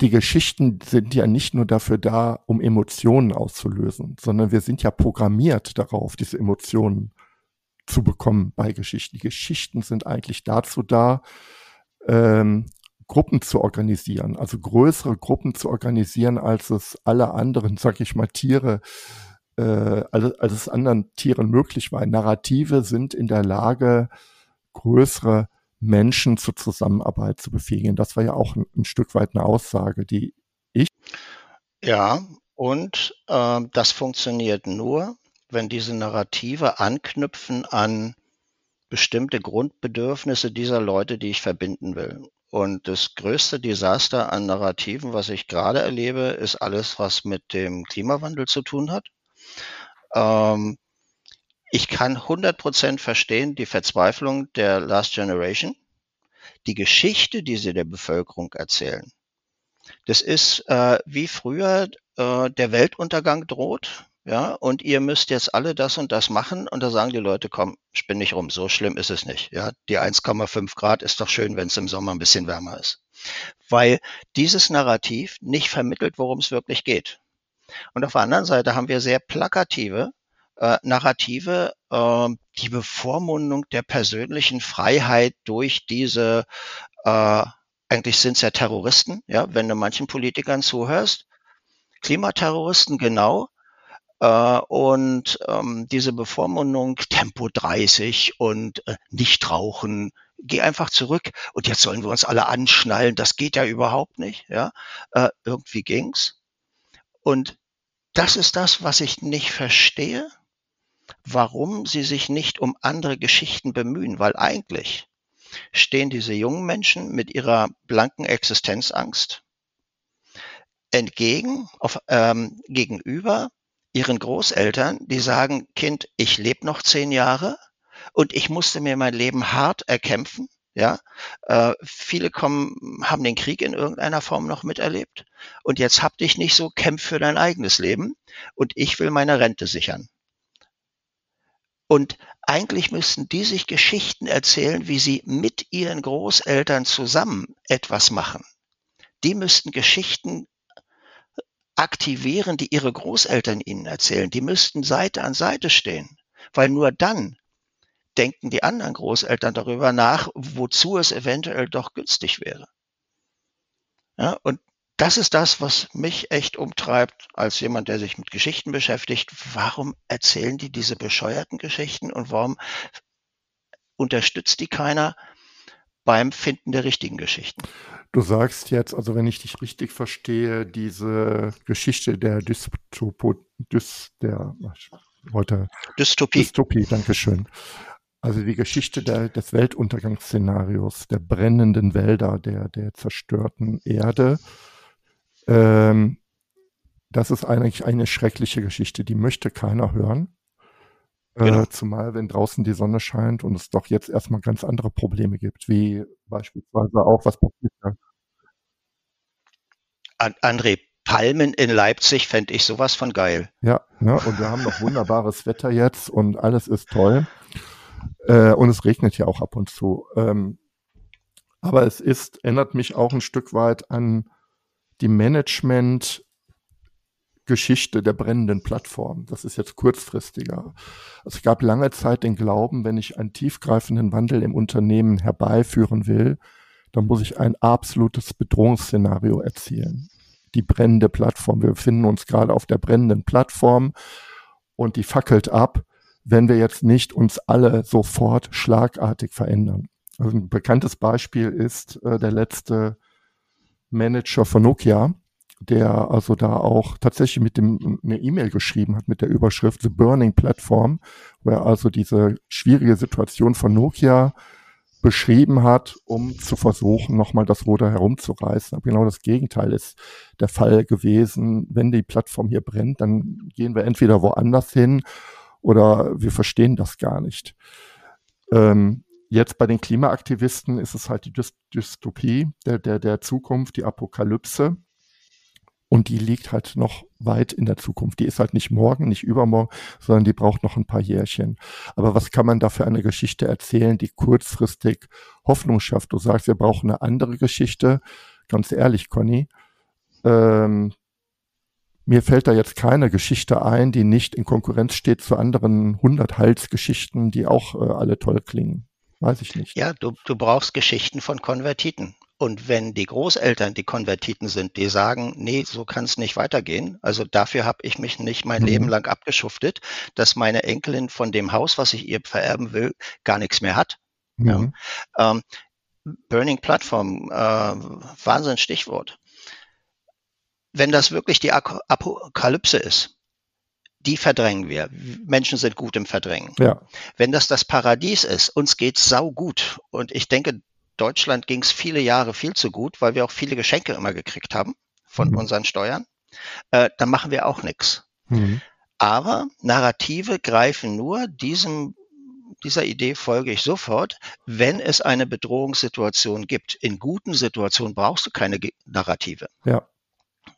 die Geschichten sind ja nicht nur dafür da, um Emotionen auszulösen, sondern wir sind ja programmiert darauf, diese Emotionen zu bekommen bei Geschichten. Die Geschichten sind eigentlich dazu da, ähm, Gruppen zu organisieren, also größere Gruppen zu organisieren, als es alle anderen, sag ich mal, Tiere, äh, als, als es anderen Tieren möglich war. Narrative sind in der Lage, größere Menschen zur Zusammenarbeit zu befähigen. Das war ja auch ein, ein Stück weit eine Aussage, die ich. Ja, und äh, das funktioniert nur, wenn diese Narrative anknüpfen an bestimmte Grundbedürfnisse dieser Leute, die ich verbinden will. Und das größte Desaster an Narrativen, was ich gerade erlebe, ist alles, was mit dem Klimawandel zu tun hat. Ähm, ich kann 100% verstehen die Verzweiflung der Last Generation, die Geschichte, die sie der Bevölkerung erzählen. Das ist äh, wie früher äh, der Weltuntergang droht, ja, und ihr müsst jetzt alle das und das machen. Und da sagen die Leute, komm, spinn nicht rum, so schlimm ist es nicht. Ja, die 1,5 Grad ist doch schön, wenn es im Sommer ein bisschen wärmer ist. Weil dieses Narrativ nicht vermittelt, worum es wirklich geht. Und auf der anderen Seite haben wir sehr plakative äh, Narrative, äh, die Bevormundung der persönlichen Freiheit durch diese, äh, eigentlich sind es ja Terroristen, ja, wenn du manchen Politikern zuhörst, Klimaterroristen genau, äh, und ähm, diese Bevormundung Tempo 30 und äh, nicht rauchen, geh einfach zurück und jetzt sollen wir uns alle anschnallen, das geht ja überhaupt nicht, ja, äh, irgendwie ging's. Und das ist das, was ich nicht verstehe warum sie sich nicht um andere Geschichten bemühen, weil eigentlich stehen diese jungen Menschen mit ihrer blanken Existenzangst entgegen, auf, ähm, gegenüber ihren Großeltern, die sagen, Kind, ich lebe noch zehn Jahre und ich musste mir mein Leben hart erkämpfen. Ja, äh, viele kommen, haben den Krieg in irgendeiner Form noch miterlebt und jetzt hab dich nicht so, kämpf für dein eigenes Leben und ich will meine Rente sichern. Und eigentlich müssten die sich Geschichten erzählen, wie sie mit ihren Großeltern zusammen etwas machen. Die müssten Geschichten aktivieren, die ihre Großeltern ihnen erzählen. Die müssten Seite an Seite stehen, weil nur dann denken die anderen Großeltern darüber nach, wozu es eventuell doch günstig wäre. Ja, und das ist das, was mich echt umtreibt, als jemand, der sich mit Geschichten beschäftigt. Warum erzählen die diese bescheuerten Geschichten und warum unterstützt die keiner beim Finden der richtigen Geschichten? Du sagst jetzt, also wenn ich dich richtig verstehe, diese Geschichte der Dystopo, Dys, der, heute, Dystopie. Dystopie, Dankeschön. Also die Geschichte der, des Weltuntergangsszenarios, der brennenden Wälder, der, der zerstörten Erde. Ähm, das ist eigentlich eine schreckliche Geschichte, die möchte keiner hören. Äh, genau. Äh, zumal, wenn draußen die Sonne scheint und es doch jetzt erstmal ganz andere Probleme gibt, wie beispielsweise auch, was passiert da. André, Palmen in Leipzig fände ich sowas von geil. Ja, ne, und wir haben noch wunderbares [laughs] Wetter jetzt und alles ist toll. Äh, und es regnet ja auch ab und zu. Ähm, aber es ist, erinnert mich auch ein Stück weit an die Management-Geschichte der brennenden Plattform. Das ist jetzt kurzfristiger. Es gab lange Zeit den Glauben, wenn ich einen tiefgreifenden Wandel im Unternehmen herbeiführen will, dann muss ich ein absolutes Bedrohungsszenario erzielen. Die brennende Plattform. Wir befinden uns gerade auf der brennenden Plattform und die fackelt ab wenn wir jetzt nicht uns alle sofort schlagartig verändern. Also ein bekanntes Beispiel ist äh, der letzte Manager von Nokia, der also da auch tatsächlich mit dem eine E-Mail geschrieben hat mit der Überschrift The Burning Platform, wo er also diese schwierige Situation von Nokia beschrieben hat, um zu versuchen, nochmal das Ruder herumzureißen. Aber genau das Gegenteil ist der Fall gewesen. Wenn die Plattform hier brennt, dann gehen wir entweder woanders hin oder wir verstehen das gar nicht. Ähm, jetzt bei den Klimaaktivisten ist es halt die Dystopie der, der, der Zukunft, die Apokalypse. Und die liegt halt noch weit in der Zukunft. Die ist halt nicht morgen, nicht übermorgen, sondern die braucht noch ein paar Jährchen. Aber was kann man da für eine Geschichte erzählen, die kurzfristig Hoffnung schafft? Du sagst, wir brauchen eine andere Geschichte. Ganz ehrlich, Conny, ähm, mir fällt da jetzt keine Geschichte ein, die nicht in Konkurrenz steht zu anderen 100 Halsgeschichten, die auch äh, alle toll klingen. Weiß ich nicht. Ja, du, du brauchst Geschichten von Konvertiten. Und wenn die Großeltern die Konvertiten sind, die sagen, nee, so kann es nicht weitergehen, also dafür habe ich mich nicht mein mhm. Leben lang abgeschuftet, dass meine Enkelin von dem Haus, was ich ihr vererben will, gar nichts mehr hat. Mhm. Ja. Ähm, Burning Platform, äh, Wahnsinn Stichwort wenn das wirklich die Apokalypse ist, die verdrängen wir. Menschen sind gut im Verdrängen. Ja. Wenn das das Paradies ist, uns geht's sau gut. Und ich denke, Deutschland ging's viele Jahre viel zu gut, weil wir auch viele Geschenke immer gekriegt haben von mhm. unseren Steuern. Äh, dann machen wir auch nichts. Mhm. Aber Narrative greifen nur diesem dieser Idee folge ich sofort, wenn es eine Bedrohungssituation gibt. In guten Situationen brauchst du keine Narrative. Ja.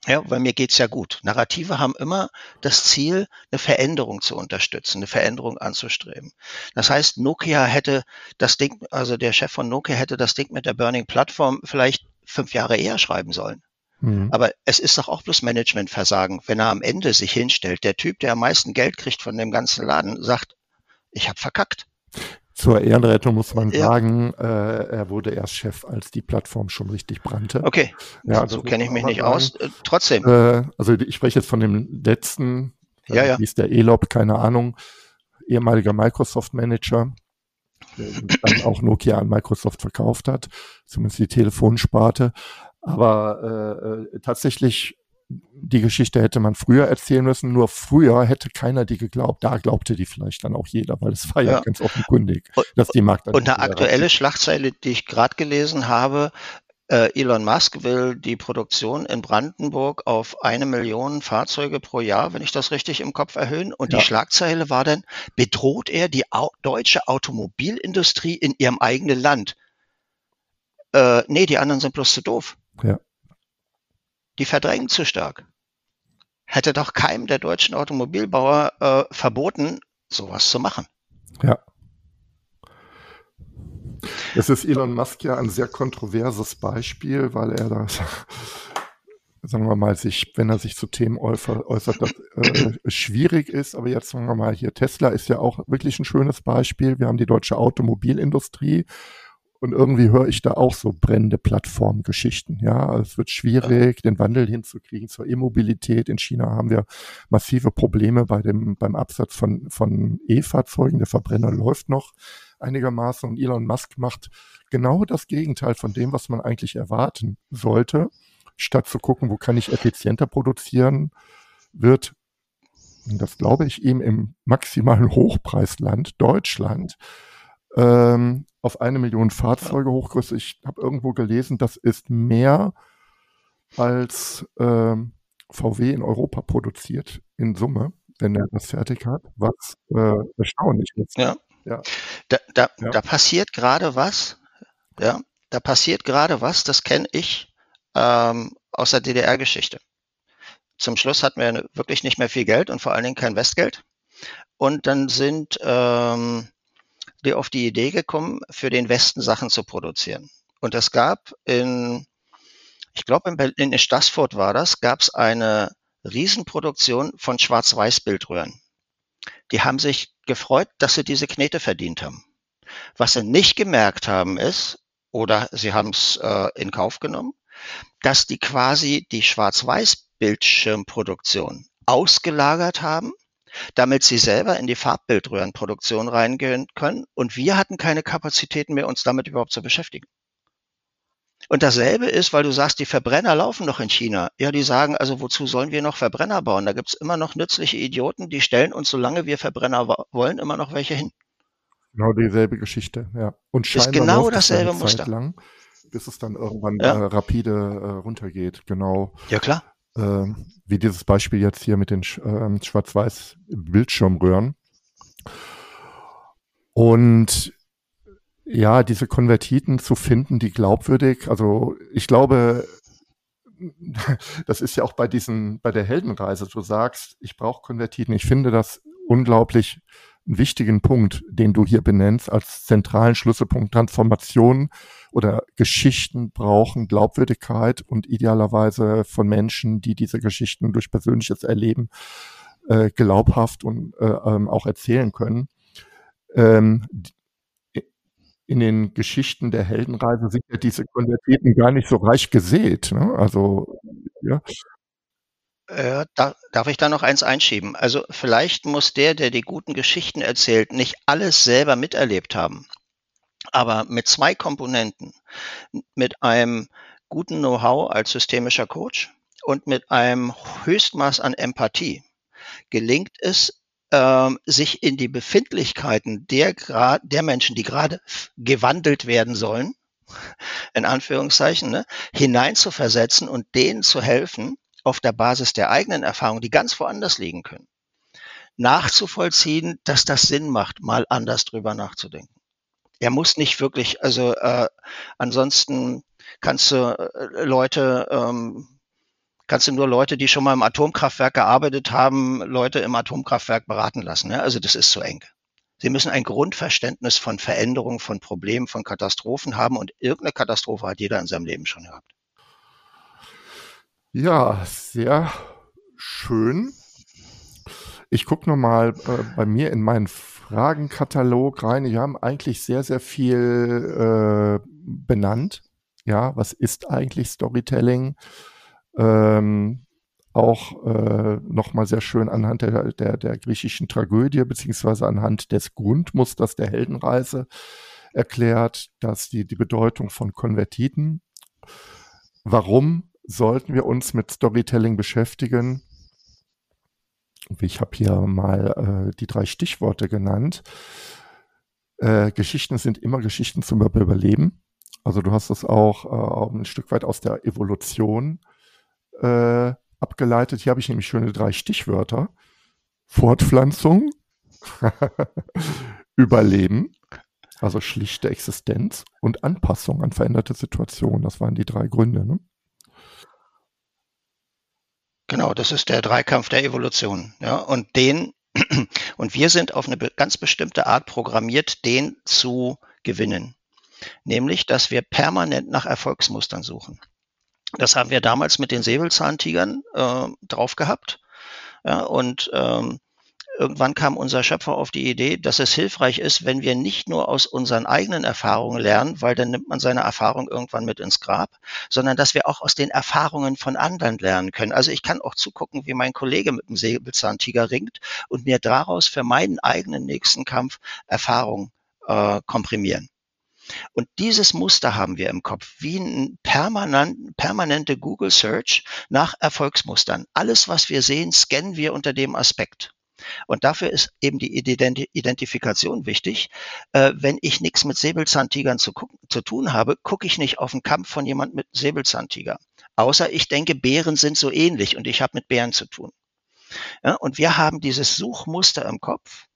Ja, weil mir geht's ja gut. Narrative haben immer das Ziel, eine Veränderung zu unterstützen, eine Veränderung anzustreben. Das heißt, Nokia hätte das Ding, also der Chef von Nokia hätte das Ding mit der Burning Plattform vielleicht fünf Jahre eher schreiben sollen. Mhm. Aber es ist doch auch bloß Managementversagen, wenn er am Ende sich hinstellt. Der Typ, der am meisten Geld kriegt von dem ganzen Laden, sagt, ich habe verkackt. Zur Ehrenrettung muss man ja. sagen, äh, er wurde erst Chef, als die Plattform schon richtig brannte. Okay, ja, so kenne ich mich nicht sagen. aus. Äh, trotzdem. Äh, also ich spreche jetzt von dem letzten, ja, ja. Wie ist der Elop, keine Ahnung, ehemaliger Microsoft-Manager, der dann auch Nokia an Microsoft verkauft hat, zumindest die Telefonsparte. Aber äh, äh tatsächlich die Geschichte hätte man früher erzählen müssen, nur früher hätte keiner die geglaubt. Da glaubte die vielleicht dann auch jeder, weil es war ja, ja ganz offenkundig, dass die Markt. Und eine aktuelle Schlagzeile, die ich gerade gelesen habe, äh, Elon Musk will die Produktion in Brandenburg auf eine Million Fahrzeuge pro Jahr, wenn ich das richtig im Kopf erhöhen. Und ja. die Schlagzeile war dann, bedroht er die au deutsche Automobilindustrie in ihrem eigenen Land? Äh, nee, die anderen sind bloß zu doof. Ja die verdrängen zu stark. Hätte doch keinem der deutschen Automobilbauer äh, verboten, sowas zu machen. Ja. Es ist Elon Musk ja ein sehr kontroverses Beispiel, weil er das [laughs] sagen wir mal, sich, wenn er sich zu Themen äußert, das äh, schwierig ist. Aber jetzt sagen wir mal hier, Tesla ist ja auch wirklich ein schönes Beispiel. Wir haben die deutsche Automobilindustrie und irgendwie höre ich da auch so brennende Plattformgeschichten. Ja, also es wird schwierig, den Wandel hinzukriegen zur E-Mobilität. In China haben wir massive Probleme bei dem, beim Absatz von, von E-Fahrzeugen. Der Verbrenner läuft noch einigermaßen und Elon Musk macht genau das Gegenteil von dem, was man eigentlich erwarten sollte. Statt zu gucken, wo kann ich effizienter produzieren, wird, das glaube ich ihm im maximalen Hochpreisland Deutschland, ähm, auf eine Million Fahrzeuge hochgerüstet. Ich habe irgendwo gelesen, das ist mehr als ähm, VW in Europa produziert in Summe, wenn er das fertig hat, was äh, erstaunlich ist. Ja. ja. Da, da, ja. da passiert gerade was. Ja, da passiert gerade was, das kenne ich ähm, aus der DDR-Geschichte. Zum Schluss hatten wir wirklich nicht mehr viel Geld und vor allen Dingen kein Westgeld. Und dann sind ähm, die auf die Idee gekommen, für den Westen Sachen zu produzieren. Und es gab in, ich glaube in, Berlin, in Stassfurt war das, gab es eine Riesenproduktion von Schwarz-Weiß-Bildröhren. Die haben sich gefreut, dass sie diese Knete verdient haben. Was sie nicht gemerkt haben ist, oder sie haben es äh, in Kauf genommen, dass die quasi die Schwarz-Weiß-Bildschirmproduktion ausgelagert haben damit sie selber in die Farbbildröhrenproduktion reingehen können. Und wir hatten keine Kapazitäten mehr, uns damit überhaupt zu beschäftigen. Und dasselbe ist, weil du sagst, die Verbrenner laufen noch in China. Ja, die sagen, also wozu sollen wir noch Verbrenner bauen? Da gibt's immer noch nützliche Idioten, die stellen uns, solange wir Verbrenner wollen, immer noch welche hin. Genau dieselbe Geschichte, ja. Und scheinbar ist genau dasselbe Muster. Lang, bis es dann irgendwann ja. äh, rapide äh, runtergeht, genau. Ja, klar äh, wie dieses Beispiel jetzt hier mit den äh, schwarz-weiß Bildschirmröhren. Und ja, diese Konvertiten zu finden, die glaubwürdig, also ich glaube, das ist ja auch bei diesen, bei der Heldenreise, du sagst, ich brauche Konvertiten. Ich finde das unglaublich einen wichtigen Punkt, den du hier benennst, als zentralen Schlüsselpunkt Transformation oder Geschichten brauchen Glaubwürdigkeit und idealerweise von Menschen, die diese Geschichten durch persönliches Erleben äh, glaubhaft und äh, ähm, auch erzählen können. Ähm, in den Geschichten der Heldenreise sind ja diese Konvertiten gar nicht so reich gesät. Ne? Also ja. Äh, da, darf ich da noch eins einschieben? Also vielleicht muss der, der die guten Geschichten erzählt, nicht alles selber miterlebt haben. Aber mit zwei Komponenten, mit einem guten Know-how als systemischer Coach und mit einem Höchstmaß an Empathie gelingt es, ähm, sich in die Befindlichkeiten der, der Menschen, die gerade gewandelt werden sollen, [laughs] in Anführungszeichen, ne, hineinzuversetzen und denen zu helfen, auf der Basis der eigenen Erfahrungen, die ganz woanders liegen können, nachzuvollziehen, dass das Sinn macht, mal anders drüber nachzudenken. Er muss nicht wirklich, also äh, ansonsten kannst du äh, Leute, ähm, kannst du nur Leute, die schon mal im Atomkraftwerk gearbeitet haben, Leute im Atomkraftwerk beraten lassen. Ne? Also das ist zu eng. Sie müssen ein Grundverständnis von Veränderungen, von Problemen, von Katastrophen haben und irgendeine Katastrophe hat jeder in seinem Leben schon gehabt. Ja, sehr schön. Ich gucke nochmal äh, bei mir in meinen Fragenkatalog rein. Wir haben eigentlich sehr, sehr viel äh, benannt. Ja, was ist eigentlich Storytelling? Ähm, auch äh, nochmal sehr schön anhand der, der, der griechischen Tragödie beziehungsweise anhand des Grundmusters der Heldenreise erklärt, dass die, die Bedeutung von Konvertiten, warum sollten wir uns mit Storytelling beschäftigen. Ich habe hier mal äh, die drei Stichworte genannt. Äh, Geschichten sind immer Geschichten zum Überleben. Also du hast das auch äh, ein Stück weit aus der Evolution äh, abgeleitet. Hier habe ich nämlich schöne drei Stichwörter. Fortpflanzung, [laughs] Überleben, also schlichte Existenz und Anpassung an veränderte Situationen. Das waren die drei Gründe. Ne? Genau, das ist der Dreikampf der Evolution. Ja, und den, [clears throat] und wir sind auf eine ganz bestimmte Art programmiert, den zu gewinnen. Nämlich, dass wir permanent nach Erfolgsmustern suchen. Das haben wir damals mit den Säbelzahntigern äh, drauf gehabt. Ja, und ähm, irgendwann kam unser Schöpfer auf die Idee, dass es hilfreich ist, wenn wir nicht nur aus unseren eigenen Erfahrungen lernen, weil dann nimmt man seine Erfahrung irgendwann mit ins Grab, sondern dass wir auch aus den Erfahrungen von anderen lernen können. Also ich kann auch zugucken, wie mein Kollege mit dem Säbelzahntiger ringt und mir daraus für meinen eigenen nächsten Kampf Erfahrung äh, komprimieren. Und dieses Muster haben wir im Kopf, wie ein permanent, permanente Google Search nach Erfolgsmustern. Alles, was wir sehen, scannen wir unter dem Aspekt. Und dafür ist eben die Identifikation wichtig. Äh, wenn ich nichts mit Säbelzahntigern zu, zu tun habe, gucke ich nicht auf einen Kampf von jemand mit Säbelzahntiger. Außer ich denke, Bären sind so ähnlich und ich habe mit Bären zu tun. Ja, und wir haben dieses Suchmuster im Kopf.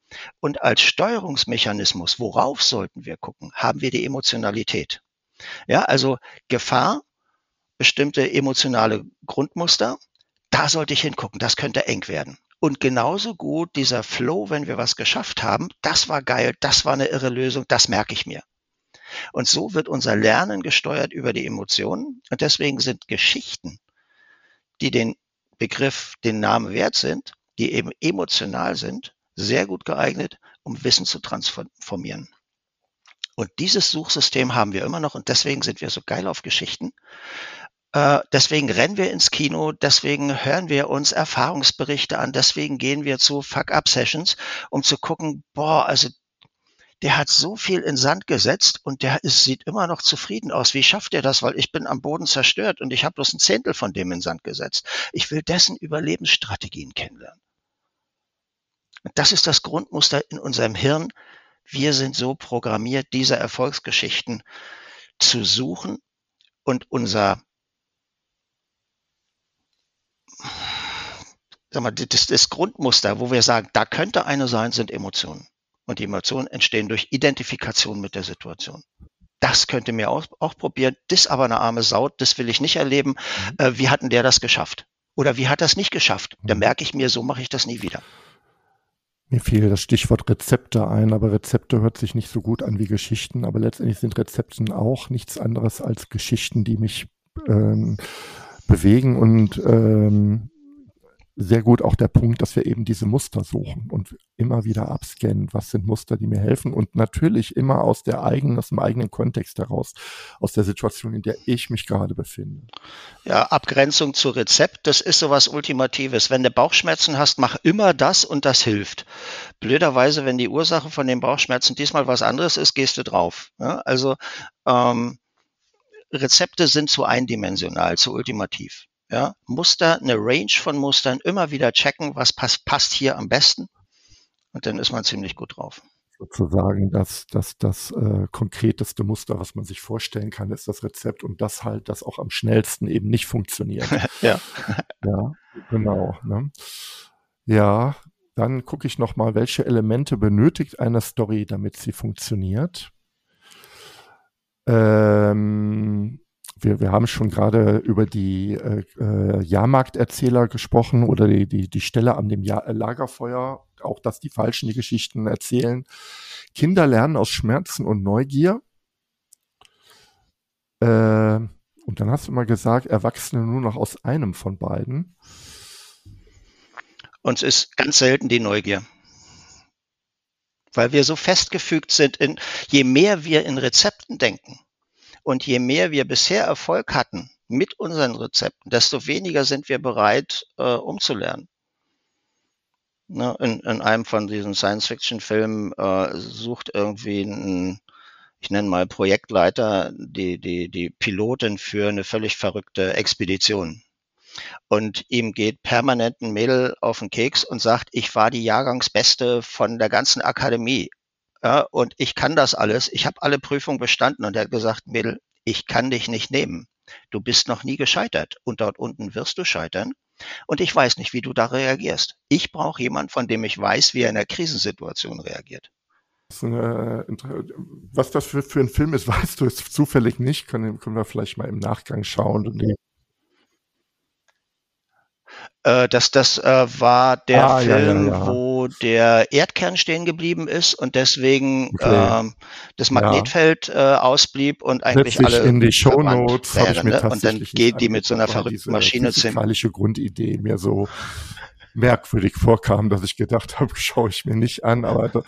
Und als Steuerungsmechanismus, worauf sollten wir gucken, haben wir die Emotionalität. Ja, also Gefahr, bestimmte emotionale Grundmuster, da sollte ich hingucken, das könnte eng werden. Und genauso gut dieser Flow, wenn wir was geschafft haben, das war geil, das war eine irre Lösung, das merke ich mir. Und so wird unser Lernen gesteuert über die Emotionen. Und deswegen sind Geschichten, die den Begriff, den Namen wert sind, die eben emotional sind, sehr gut geeignet, um Wissen zu transformieren. Und dieses Suchsystem haben wir immer noch und deswegen sind wir so geil auf Geschichten, deswegen rennen wir ins Kino, deswegen hören wir uns Erfahrungsberichte an, deswegen gehen wir zu Fuck-Up-Sessions, um zu gucken, boah, also der hat so viel in Sand gesetzt und der ist, sieht immer noch zufrieden aus. Wie schafft er das? Weil ich bin am Boden zerstört und ich habe bloß ein Zehntel von dem in Sand gesetzt. Ich will dessen Überlebensstrategien kennenlernen. Das ist das Grundmuster in unserem Hirn. Wir sind so programmiert, diese Erfolgsgeschichten zu suchen und unser sag mal, das, das Grundmuster, wo wir sagen, da könnte eine sein, sind Emotionen. Und die Emotionen entstehen durch Identifikation mit der Situation. Das könnte mir auch, auch probieren. Das aber eine arme Sau, das will ich nicht erleben. Mhm. Äh, wie hat denn der das geschafft? Oder wie hat das nicht geschafft? Da mhm. merke ich mir, so mache ich das nie wieder. Mir fiel das Stichwort Rezepte ein, aber Rezepte hört sich nicht so gut an wie Geschichten, aber letztendlich sind Rezepten auch nichts anderes als Geschichten, die mich ähm, bewegen und ähm, sehr gut auch der Punkt, dass wir eben diese Muster suchen und immer wieder abscannen, was sind Muster, die mir helfen und natürlich immer aus der eigenen, aus dem eigenen Kontext heraus, aus der Situation, in der ich mich gerade befinde. Ja, Abgrenzung zu Rezept, das ist sowas Ultimatives. Wenn du Bauchschmerzen hast, mach immer das und das hilft. Blöderweise, wenn die Ursache von den Bauchschmerzen diesmal was anderes ist, gehst du drauf. Ja, also ähm, Rezepte sind zu eindimensional, zu ultimativ. Ja, Muster, eine Range von Mustern, immer wieder checken, was passt, passt hier am besten. Und dann ist man ziemlich gut drauf. Sozusagen das, das, das äh, konkreteste Muster, was man sich vorstellen kann, ist das Rezept und das halt, das auch am schnellsten eben nicht funktioniert. [laughs] ja. ja, genau. Ne? Ja, dann gucke ich nochmal, welche Elemente benötigt eine Story, damit sie funktioniert. Ähm, wir, wir haben schon gerade über die äh, äh, Jahrmarkterzähler gesprochen oder die, die, die Stelle an dem ja Lagerfeuer, auch dass die Falschen die Geschichten erzählen. Kinder lernen aus Schmerzen und Neugier. Äh, und dann hast du mal gesagt, Erwachsene nur noch aus einem von beiden. Uns ist ganz selten die Neugier. Weil wir so festgefügt sind in, je mehr wir in Rezepten denken, und je mehr wir bisher Erfolg hatten mit unseren Rezepten, desto weniger sind wir bereit, äh, umzulernen. Ne, in, in einem von diesen Science-Fiction-Filmen äh, sucht irgendwie ein, ich nenne mal Projektleiter, die, die, die Pilotin für eine völlig verrückte Expedition. Und ihm geht permanent ein Mädel auf den Keks und sagt, ich war die Jahrgangsbeste von der ganzen Akademie. Ja, und ich kann das alles. Ich habe alle Prüfungen bestanden. Und er hat gesagt, Mädel, ich kann dich nicht nehmen. Du bist noch nie gescheitert. Und dort unten wirst du scheitern. Und ich weiß nicht, wie du da reagierst. Ich brauche jemanden, von dem ich weiß, wie er in einer Krisensituation reagiert. Was das für, für ein Film ist, [laughs] weißt du es zufällig nicht. Können, können wir vielleicht mal im Nachgang schauen. Äh, das das äh, war der ah, Film, ja, ja, ja. wo der Erdkern stehen geblieben ist und deswegen okay. ähm, das Magnetfeld ja. äh, ausblieb und eigentlich Setz alle in die Shownotes wären, ne? und dann geht die mit so einer verrückten Maschine zu. physikalische Grundidee mir so merkwürdig vorkam, dass ich gedacht habe, [laughs] schaue ich mir nicht an, aber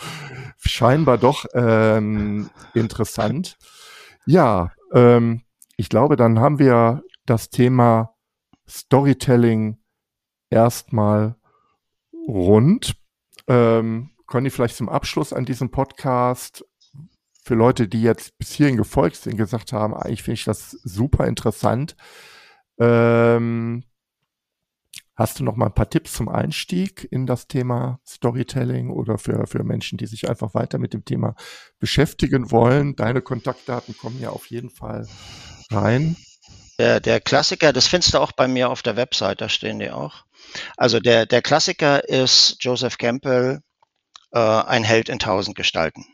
scheinbar doch ähm, interessant. Ja, ähm, ich glaube, dann haben wir das Thema Storytelling erstmal rund. Ähm, Conny, vielleicht zum Abschluss an diesem Podcast für Leute, die jetzt bis hierhin gefolgt sind, gesagt haben, eigentlich finde ich das super interessant. Ähm, hast du noch mal ein paar Tipps zum Einstieg in das Thema Storytelling oder für, für Menschen, die sich einfach weiter mit dem Thema beschäftigen wollen? Deine Kontaktdaten kommen ja auf jeden Fall rein. Der, der Klassiker, das findest du auch bei mir auf der Website, da stehen die auch. Also der, der Klassiker ist Joseph Campbell, äh, ein Held in tausend Gestalten.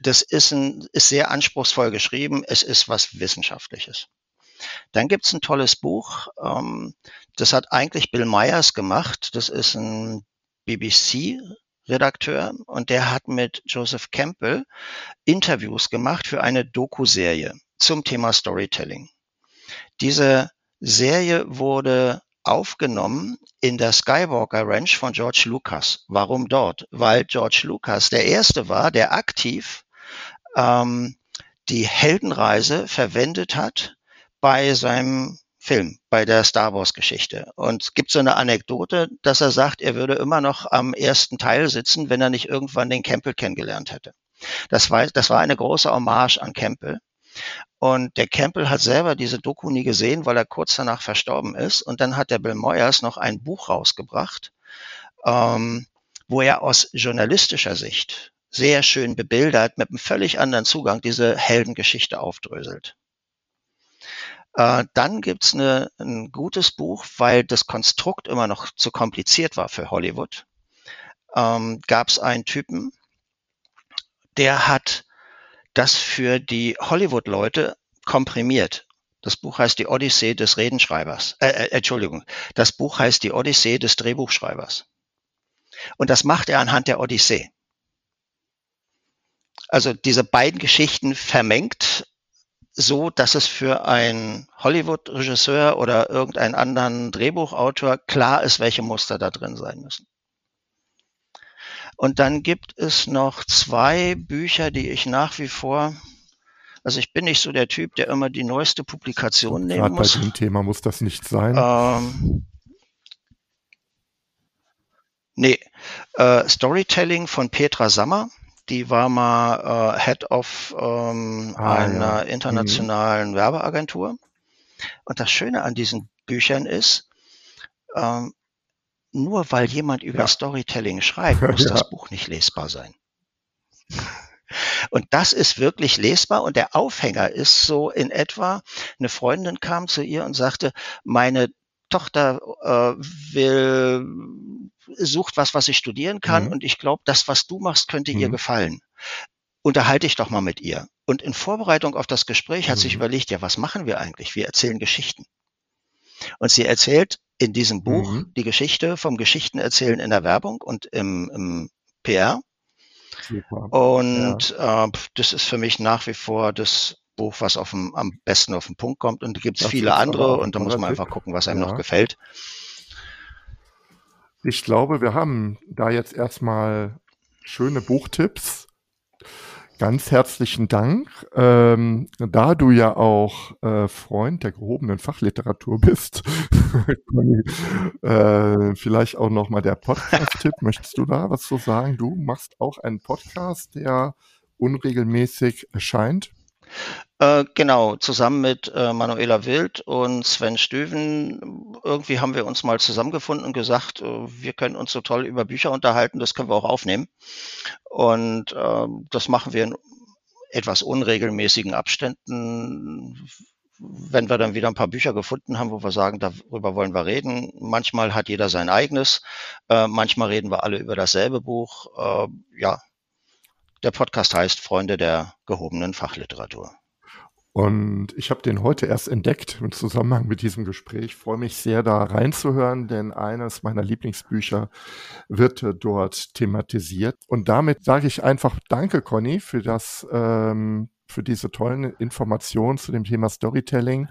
Das ist, ein, ist sehr anspruchsvoll geschrieben. Es ist was Wissenschaftliches. Dann gibt's ein tolles Buch, ähm, das hat eigentlich Bill Myers gemacht. Das ist ein BBC-Redakteur und der hat mit Joseph Campbell Interviews gemacht für eine Doku-Serie zum Thema Storytelling. Diese Serie wurde aufgenommen in der Skywalker Ranch von George Lucas. Warum dort? Weil George Lucas der erste war, der aktiv ähm, die Heldenreise verwendet hat bei seinem Film, bei der Star Wars Geschichte. Und es gibt so eine Anekdote, dass er sagt, er würde immer noch am ersten Teil sitzen, wenn er nicht irgendwann den Campbell kennengelernt hätte. Das war, das war eine große Hommage an Campbell. Und der Campbell hat selber diese Doku nie gesehen, weil er kurz danach verstorben ist. Und dann hat der Bill Moyers noch ein Buch rausgebracht, ähm, wo er aus journalistischer Sicht sehr schön bebildert mit einem völlig anderen Zugang diese Heldengeschichte aufdröselt. Äh, dann gibt's eine, ein gutes Buch, weil das Konstrukt immer noch zu kompliziert war für Hollywood. Ähm, gab's einen Typen, der hat das für die Hollywood-Leute komprimiert. Das Buch heißt die Odyssee des Redenschreibers. Äh, äh, Entschuldigung, das Buch heißt die Odyssee des Drehbuchschreibers. Und das macht er anhand der Odyssee. Also diese beiden Geschichten vermengt so, dass es für einen Hollywood-Regisseur oder irgendeinen anderen Drehbuchautor klar ist, welche Muster da drin sein müssen. Und dann gibt es noch zwei Bücher, die ich nach wie vor, also ich bin nicht so der Typ, der immer die neueste Publikation Und nehmen muss. Bei dem Thema muss das nicht sein. Ähm, nee, äh, Storytelling von Petra Sammer die war mal äh, Head of ähm, ah, einer ja. internationalen mhm. Werbeagentur. Und das Schöne an diesen Büchern ist, ähm, nur weil jemand über ja. Storytelling schreibt, [laughs] muss ja. das Buch nicht lesbar sein. Und das ist wirklich lesbar und der Aufhänger ist so in etwa, eine Freundin kam zu ihr und sagte, meine Tochter äh, will, sucht was, was ich studieren kann mhm. und ich glaube, das, was du machst, könnte mhm. ihr gefallen. Unterhalte ich doch mal mit ihr. Und in Vorbereitung auf das Gespräch hat mhm. sich überlegt, ja, was machen wir eigentlich? Wir erzählen Geschichten. Und sie erzählt in diesem Buch mhm. die Geschichte vom Geschichtenerzählen in der Werbung und im, im PR. Super. Und ja. äh, das ist für mich nach wie vor das Buch, was auf dem, am besten auf den Punkt kommt. Und da gibt es viele andere und da muss man einfach gucken, was einem ja. noch gefällt. Ich glaube, wir haben da jetzt erstmal schöne Buchtipps. Ganz herzlichen Dank. Ähm, da du ja auch äh, Freund der gehobenen Fachliteratur bist, [laughs] äh, vielleicht auch nochmal der Podcast-Tipp. Möchtest du da was zu sagen? Du machst auch einen Podcast, der unregelmäßig erscheint. Äh, genau, zusammen mit äh, Manuela Wild und Sven Stöven. Irgendwie haben wir uns mal zusammengefunden und gesagt, äh, wir können uns so toll über Bücher unterhalten, das können wir auch aufnehmen. Und äh, das machen wir in etwas unregelmäßigen Abständen. Wenn wir dann wieder ein paar Bücher gefunden haben, wo wir sagen, darüber wollen wir reden. Manchmal hat jeder sein eigenes. Äh, manchmal reden wir alle über dasselbe Buch. Äh, ja, der Podcast heißt Freunde der gehobenen Fachliteratur. Und ich habe den heute erst entdeckt im Zusammenhang mit diesem Gespräch. Freue mich sehr, da reinzuhören, denn eines meiner Lieblingsbücher wird dort thematisiert. Und damit sage ich einfach Danke, Conny, für das, ähm, für diese tollen Informationen zu dem Thema Storytelling,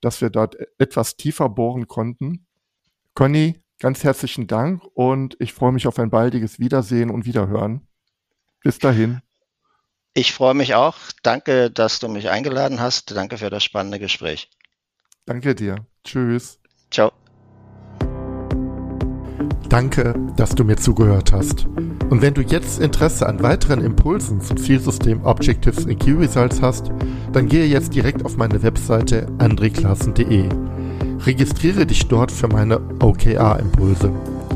dass wir dort etwas tiefer bohren konnten. Conny, ganz herzlichen Dank und ich freue mich auf ein baldiges Wiedersehen und Wiederhören. Bis dahin. Ich freue mich auch. Danke, dass du mich eingeladen hast. Danke für das spannende Gespräch. Danke dir. Tschüss. Ciao. Danke, dass du mir zugehört hast. Und wenn du jetzt Interesse an weiteren Impulsen zum Zielsystem Objectives in Key Results hast, dann gehe jetzt direkt auf meine Webseite andreklassen.de. Registriere dich dort für meine OKR-Impulse.